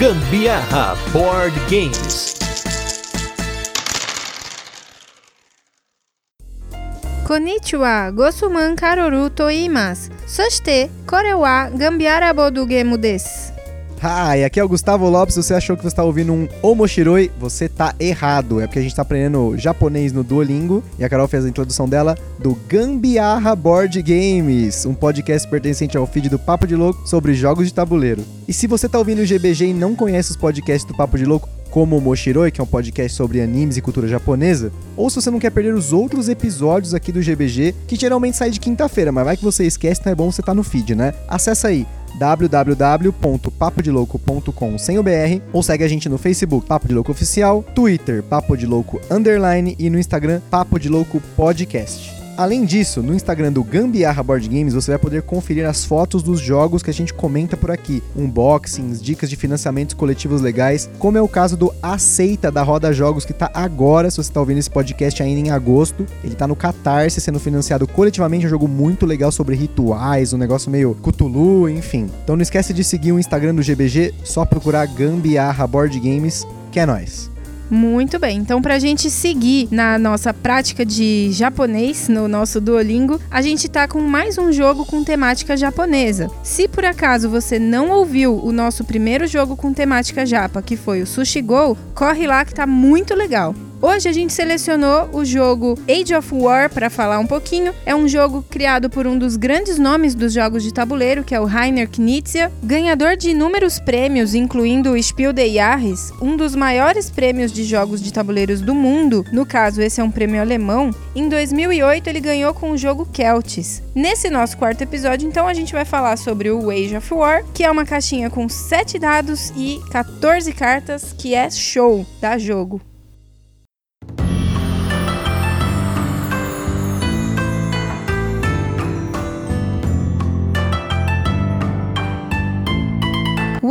Gambiarra Board Games. Konnichiwa, gosuman karoru to iimasu. Soshite, kore wa gambiara bodu gemu desu. Hi, aqui é o Gustavo Lopes. Se você achou que você está ouvindo um Omoshiroi, você tá errado. É porque a gente está aprendendo japonês no Duolingo e a Carol fez a introdução dela do Gambiarra Board Games, um podcast pertencente ao feed do Papo de Louco sobre jogos de tabuleiro. E se você está ouvindo o GBG e não conhece os podcasts do Papo de Louco, como o Moshiroi, que é um podcast sobre animes e cultura japonesa, ou se você não quer perder os outros episódios aqui do GBG, que geralmente sai de quinta-feira, mas vai que você esquece, então é bom você estar tá no feed, né? Acesse aí www.papodelouco.com sem o BR ou segue a gente no Facebook Papo de Louco Oficial, Twitter Papo de Louco Underline e no Instagram Papo de Louco Podcast. Além disso, no Instagram do Gambiarra Board Games você vai poder conferir as fotos dos jogos que a gente comenta por aqui, unboxings, dicas de financiamentos coletivos legais, como é o caso do Aceita da Roda Jogos que tá agora, se você tá ouvindo esse podcast ainda em agosto, ele tá no Catarse sendo financiado coletivamente, é um jogo muito legal sobre rituais, um negócio meio Cthulhu, enfim. Então não esquece de seguir o Instagram do GBG, só procurar Gambiarra Board Games, que é nós. Muito bem. Então, para a gente seguir na nossa prática de japonês, no nosso Duolingo, a gente tá com mais um jogo com temática japonesa. Se por acaso você não ouviu o nosso primeiro jogo com temática japa, que foi o Sushi Go, corre lá que tá muito legal. Hoje a gente selecionou o jogo Age of War para falar um pouquinho. É um jogo criado por um dos grandes nomes dos jogos de tabuleiro, que é o Rainer Knizia, ganhador de inúmeros prêmios, incluindo o Spiel des Jahres, um dos maiores prêmios de jogos de tabuleiros do mundo. No caso, esse é um prêmio alemão. Em 2008 ele ganhou com o jogo Celtis. Nesse nosso quarto episódio, então, a gente vai falar sobre o Age of War, que é uma caixinha com 7 dados e 14 cartas, que é show da jogo.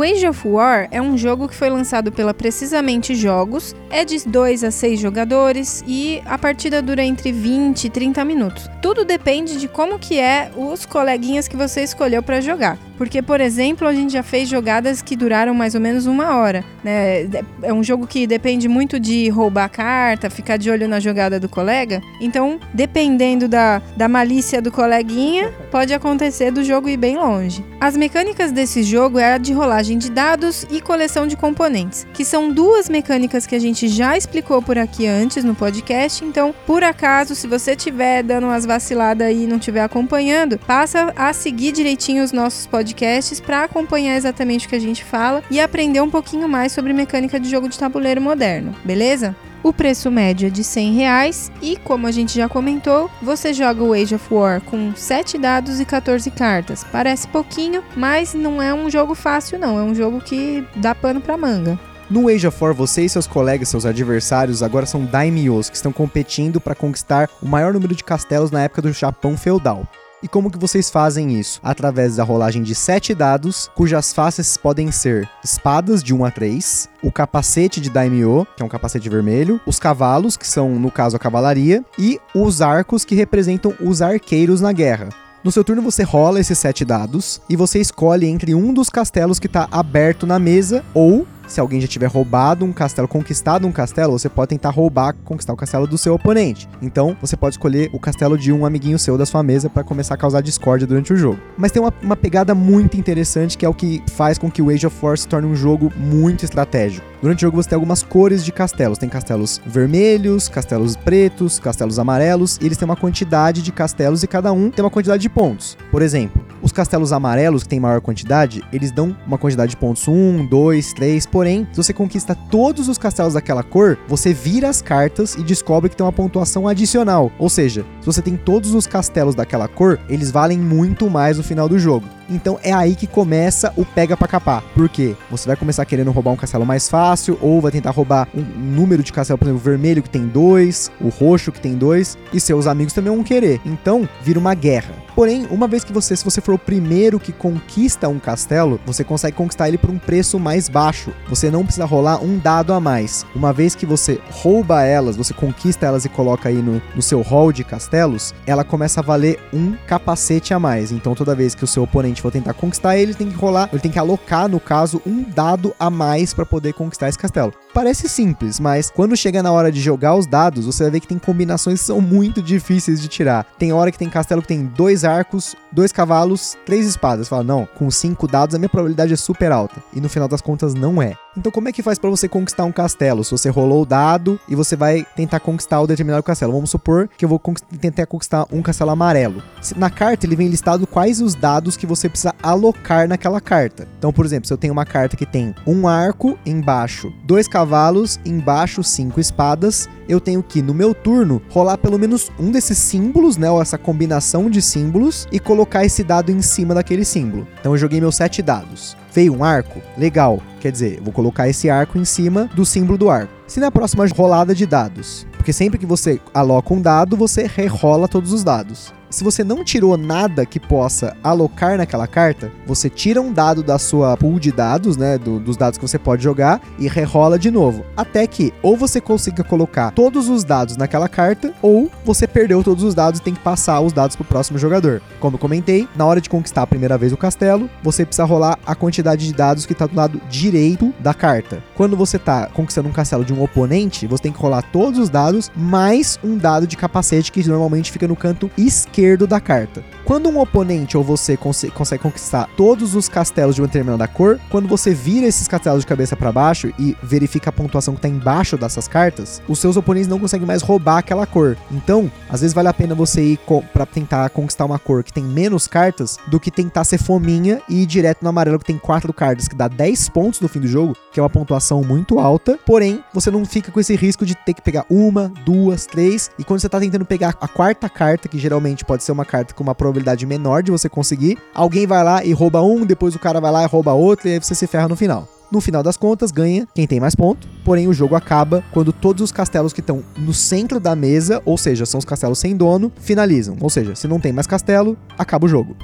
Age of War é um jogo que foi lançado pela Precisamente Jogos, é de 2 a 6 jogadores e a partida dura entre 20 e 30 minutos. Tudo depende de como que é os coleguinhas que você escolheu para jogar. Porque, por exemplo, a gente já fez jogadas que duraram mais ou menos uma hora. Né? É um jogo que depende muito de roubar carta, ficar de olho na jogada do colega. Então, dependendo da, da malícia do coleguinha, pode acontecer do jogo ir bem longe. As mecânicas desse jogo é a de rolagem de dados e coleção de componentes, que são duas mecânicas que a gente já explicou por aqui antes no podcast. Então, por acaso, se você estiver dando umas vaciladas e não estiver acompanhando, passa a seguir direitinho os nossos podcasts podcasts para acompanhar exatamente o que a gente fala e aprender um pouquinho mais sobre mecânica de jogo de tabuleiro moderno, beleza? O preço médio é de 100 reais e, como a gente já comentou, você joga o Age of War com 7 dados e 14 cartas. Parece pouquinho, mas não é um jogo fácil não, é um jogo que dá pano para manga. No Age of War, você e seus colegas, seus adversários, agora são daimyos que estão competindo para conquistar o maior número de castelos na época do Japão feudal. E como que vocês fazem isso? Através da rolagem de 7 dados, cujas faces podem ser espadas de 1 a 3, o capacete de Daimyo, que é um capacete vermelho, os cavalos, que são, no caso, a cavalaria, e os arcos, que representam os arqueiros na guerra. No seu turno você rola esses sete dados e você escolhe entre um dos castelos que está aberto na mesa ou se alguém já tiver roubado um castelo, conquistado um castelo, você pode tentar roubar, conquistar o castelo do seu oponente. Então, você pode escolher o castelo de um amiguinho seu da sua mesa para começar a causar discórdia durante o jogo. Mas tem uma, uma, pegada muito interessante que é o que faz com que o Age of War se torne um jogo muito estratégico. Durante o jogo você tem algumas cores de castelos. Tem castelos vermelhos, castelos pretos, castelos amarelos, e eles têm uma quantidade de castelos e cada um tem uma quantidade de pontos. Por exemplo, os castelos amarelos, que tem maior quantidade, eles dão uma quantidade de pontos 1, 2, 3, porém, se você conquista todos os castelos daquela cor, você vira as cartas e descobre que tem uma pontuação adicional. Ou seja, se você tem todos os castelos daquela cor, eles valem muito mais no final do jogo. Então é aí que começa o pega pra capar. Por quê? Você vai começar querendo roubar um castelo mais fácil, ou vai tentar roubar um número de castelo, por exemplo, o vermelho que tem dois, o roxo que tem dois, e seus amigos também vão querer. Então, vira uma guerra. Porém, uma vez que você, se você for o primeiro que conquista um castelo, você consegue conquistar ele por um preço mais baixo. Você não precisa rolar um dado a mais. Uma vez que você rouba elas, você conquista elas e coloca aí no, no seu hall de castelos, ela começa a valer um capacete a mais. Então, toda vez que o seu oponente oponente for tentar conquistar ele, ele tem que rolar, ele tem que alocar, no caso, um dado a mais para poder conquistar esse castelo. Parece simples, mas quando chega na hora de jogar os dados, você vai ver que tem combinações que são muito difíceis de tirar. Tem hora que tem castelo que tem dois arcos, dois cavalos, três espadas. Você fala, não, com cinco dados a minha probabilidade é super alta. E no final das contas não é. Então como é que faz para você conquistar um castelo? Se você rolou o dado e você vai tentar conquistar o determinado castelo. Vamos supor que eu vou tentar conquistar um castelo amarelo. Na carta ele vem listado quais os dados que você precisa alocar naquela carta. Então, por exemplo, se eu tenho uma carta que tem um arco embaixo, dois cavalos, embaixo cinco espadas, eu tenho que no meu turno rolar pelo menos um desses símbolos, né, ou essa combinação de símbolos e colocar esse dado em cima daquele símbolo. Então eu joguei meus sete dados. Veio um arco? Legal. Quer dizer, vou colocar esse arco em cima do símbolo do arco. Se na próxima rolada de dados, porque sempre que você aloca um dado, você rerola todos os dados se você não tirou nada que possa alocar naquela carta, você tira um dado da sua pool de dados, né, do, dos dados que você pode jogar e rerola de novo, até que ou você consiga colocar todos os dados naquela carta ou você perdeu todos os dados e tem que passar os dados pro próximo jogador. Como eu comentei, na hora de conquistar a primeira vez o castelo, você precisa rolar a quantidade de dados que está do lado direito da carta. Quando você está conquistando um castelo de um oponente, você tem que rolar todos os dados mais um dado de capacete que normalmente fica no canto esquerdo esquerdo da carta. Quando um oponente ou você cons consegue conquistar todos os castelos de uma determinada cor, quando você vira esses castelos de cabeça para baixo e verifica a pontuação que está embaixo dessas cartas, os seus oponentes não conseguem mais roubar aquela cor. Então, às vezes vale a pena você ir para tentar conquistar uma cor que tem menos cartas do que tentar ser fominha e ir direto no amarelo que tem 4 cartas, que dá 10 pontos no fim do jogo, que é uma pontuação muito alta. Porém, você não fica com esse risco de ter que pegar uma, duas, três. E quando você está tentando pegar a quarta carta, que geralmente pode ser uma carta com uma probabilidade menor de você conseguir. Alguém vai lá e rouba um, depois o cara vai lá e rouba outro, e aí você se ferra no final. No final das contas, ganha quem tem mais ponto. Porém, o jogo acaba quando todos os castelos que estão no centro da mesa, ou seja, são os castelos sem dono, finalizam. Ou seja, se não tem mais castelo, acaba o jogo.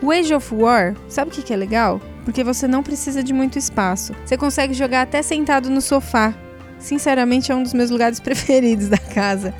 O Age of War, sabe o que, que é legal? Porque você não precisa de muito espaço. Você consegue jogar até sentado no sofá, sinceramente, é um dos meus lugares preferidos da casa.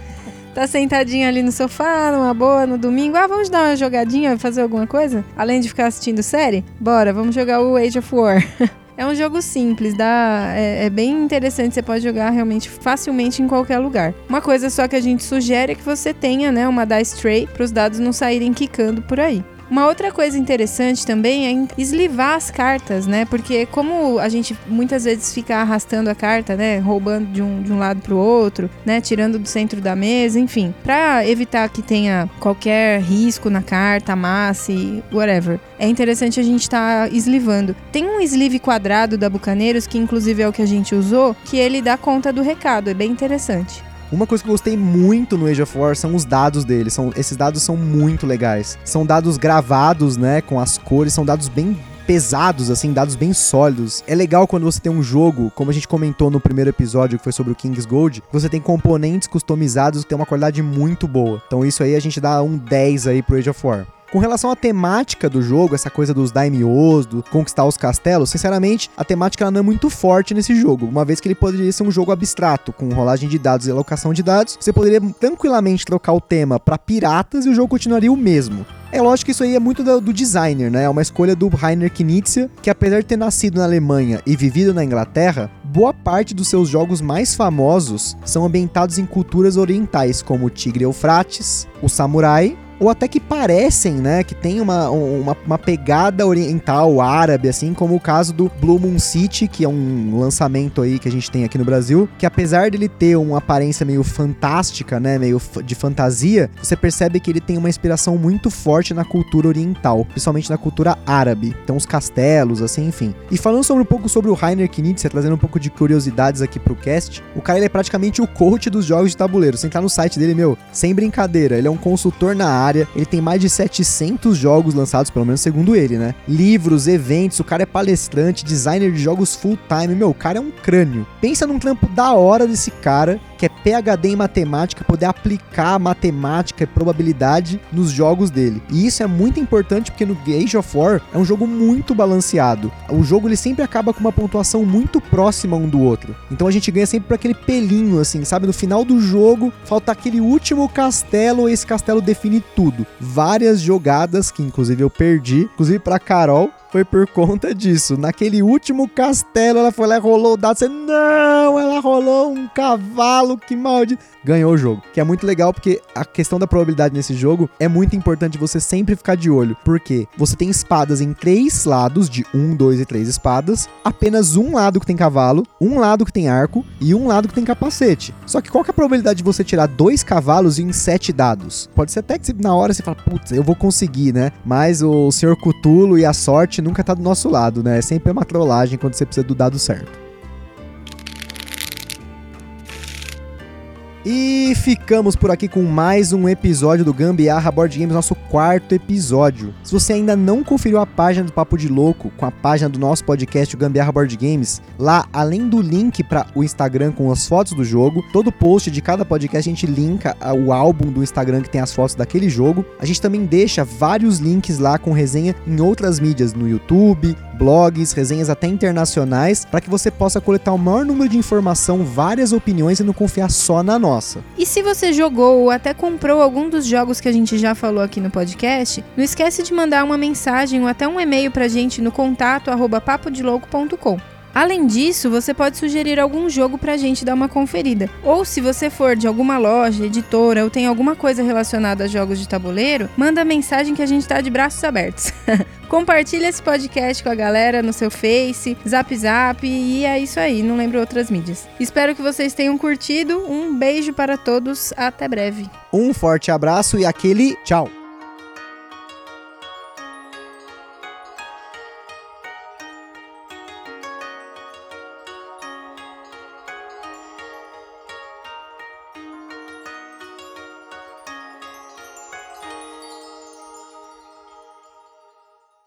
Tá sentadinho ali no sofá, numa boa, no domingo. Ah, vamos dar uma jogadinha, fazer alguma coisa? Além de ficar assistindo série? Bora, vamos jogar o Age of War. É um jogo simples, dá, é, é, bem interessante, você pode jogar realmente facilmente em qualquer lugar. Uma coisa só que a gente sugere é que você tenha né, uma dice tray para os dados não saírem quicando por aí. Uma outra coisa interessante também é eslivar as cartas, né? Porque como a gente muitas vezes fica arrastando a carta, né? Roubando de um, de um lado pro outro, né? Tirando do centro da mesa, enfim. Para evitar que tenha qualquer risco na carta, amasse, whatever. É interessante a gente estar tá eslivando. Tem um sleeve quadrado da Bucaneiros, que inclusive é o que a gente usou, que ele dá conta do recado. É bem interessante. Uma coisa que eu gostei muito no Age of War são os dados dele. São, esses dados são muito legais. São dados gravados, né? Com as cores, são dados bem pesados, assim, dados bem sólidos. É legal quando você tem um jogo, como a gente comentou no primeiro episódio, que foi sobre o King's Gold, você tem componentes customizados que tem uma qualidade muito boa. Então isso aí a gente dá um 10 aí pro Age of War. Com relação à temática do jogo, essa coisa dos daimyos, do conquistar os castelos, sinceramente, a temática não é muito forte nesse jogo, uma vez que ele poderia ser um jogo abstrato, com rolagem de dados e alocação de dados. Você poderia tranquilamente trocar o tema para piratas e o jogo continuaria o mesmo. É lógico que isso aí é muito do, do, designer, né? É uma escolha do Rainer Knizia, que apesar de ter nascido na Alemanha e vivido na Inglaterra, boa parte dos seus jogos mais famosos são ambientados em culturas orientais, como o Tigre Eufrates, o Samurai ou até que parecem, né, que tem uma, uma, uma, pegada oriental, árabe, assim, como o caso do Blue Moon City, que é um lançamento aí que a gente tem aqui no Brasil, que apesar dele ter uma aparência meio fantástica, né, meio de fantasia, você percebe que ele tem uma inspiração muito forte na cultura oriental, principalmente na cultura árabe. Então os castelos, assim, enfim. E falando sobre um pouco sobre o Rainer Knizia, trazendo um pouco de curiosidades aqui pro cast, o cara ele é praticamente o coach dos jogos de tabuleiro. Você entrar no site dele, meu, sem brincadeira, ele é um consultor na área área. Ele tem mais de 700 jogos lançados, pelo menos segundo ele, né? Livros, eventos, o cara é palestrante, designer de jogos full time. Meu, o cara é um crânio. Pensa num trampo da hora desse cara que é PhD em matemática, poder aplicar matemática e probabilidade nos jogos dele. E isso é muito importante porque no Age of War é um jogo muito balanceado. O jogo ele sempre acaba com uma pontuação muito próxima um do outro. Então a gente ganha sempre por aquele pelinho assim, sabe? No final do jogo, falta aquele último castelo, e esse castelo define tudo. Várias jogadas que inclusive eu perdi, inclusive para Carol, foi por conta disso. Naquele último castelo, ela foi lá e rolou o dado. Você, não, ela rolou um cavalo, que maldito. Ganhou o jogo. Que é muito legal porque a questão da probabilidade nesse jogo é muito importante você sempre ficar de olho. Porque você tem espadas em três lados, de um, dois e três espadas. Apenas um lado que tem cavalo, um lado que tem arco e um lado que tem capacete. Só que qual que é a probabilidade de você tirar dois cavalos em sete dados? Pode ser até que na hora você fala, putz, eu vou conseguir, né? Mas o Senhor Cutulo e a sorte nunca tá do nosso lado, né? É sempre uma trollagem quando você precisa do dado certo. E ficamos por aqui com mais um episódio do Gambiarra Board Games, nosso quarto episódio. Se você ainda não conferiu a página do Papo de Louco com a página do nosso podcast, o Gambiarra Board Games, lá, além do link para o Instagram com as fotos do jogo, todo post de cada podcast a gente linka o álbum do Instagram que tem as fotos daquele jogo. A gente também deixa vários links lá com resenha em outras mídias, no YouTube, blogs, resenhas até internacionais, para que você possa coletar o maior número de informação, várias opiniões e não confiar só na nossa. E se você jogou ou até comprou algum dos jogos que a gente já falou aqui no podcast, não esquece de mandar uma mensagem ou até um e-mail pra gente no contato. Além disso, você pode sugerir algum jogo pra gente dar uma conferida. Ou se você for de alguma loja, editora ou tem alguma coisa relacionada a jogos de tabuleiro, manda mensagem que a gente tá de braços abertos. Compartilha esse podcast com a galera no seu Face, Zap Zap e é isso aí, não lembro outras mídias. Espero que vocês tenham curtido. Um beijo para todos, até breve. Um forte abraço e aquele tchau.